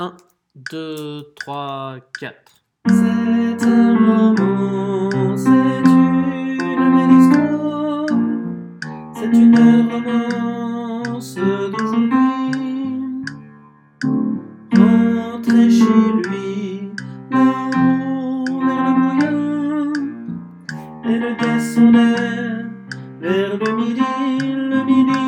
1, 2, 3, 4. C'est un roman, c'est une belle c'est une romance d'aujourd'hui. Rentrer chez lui, vers le moyen, elle descendait vers le midi, le midi.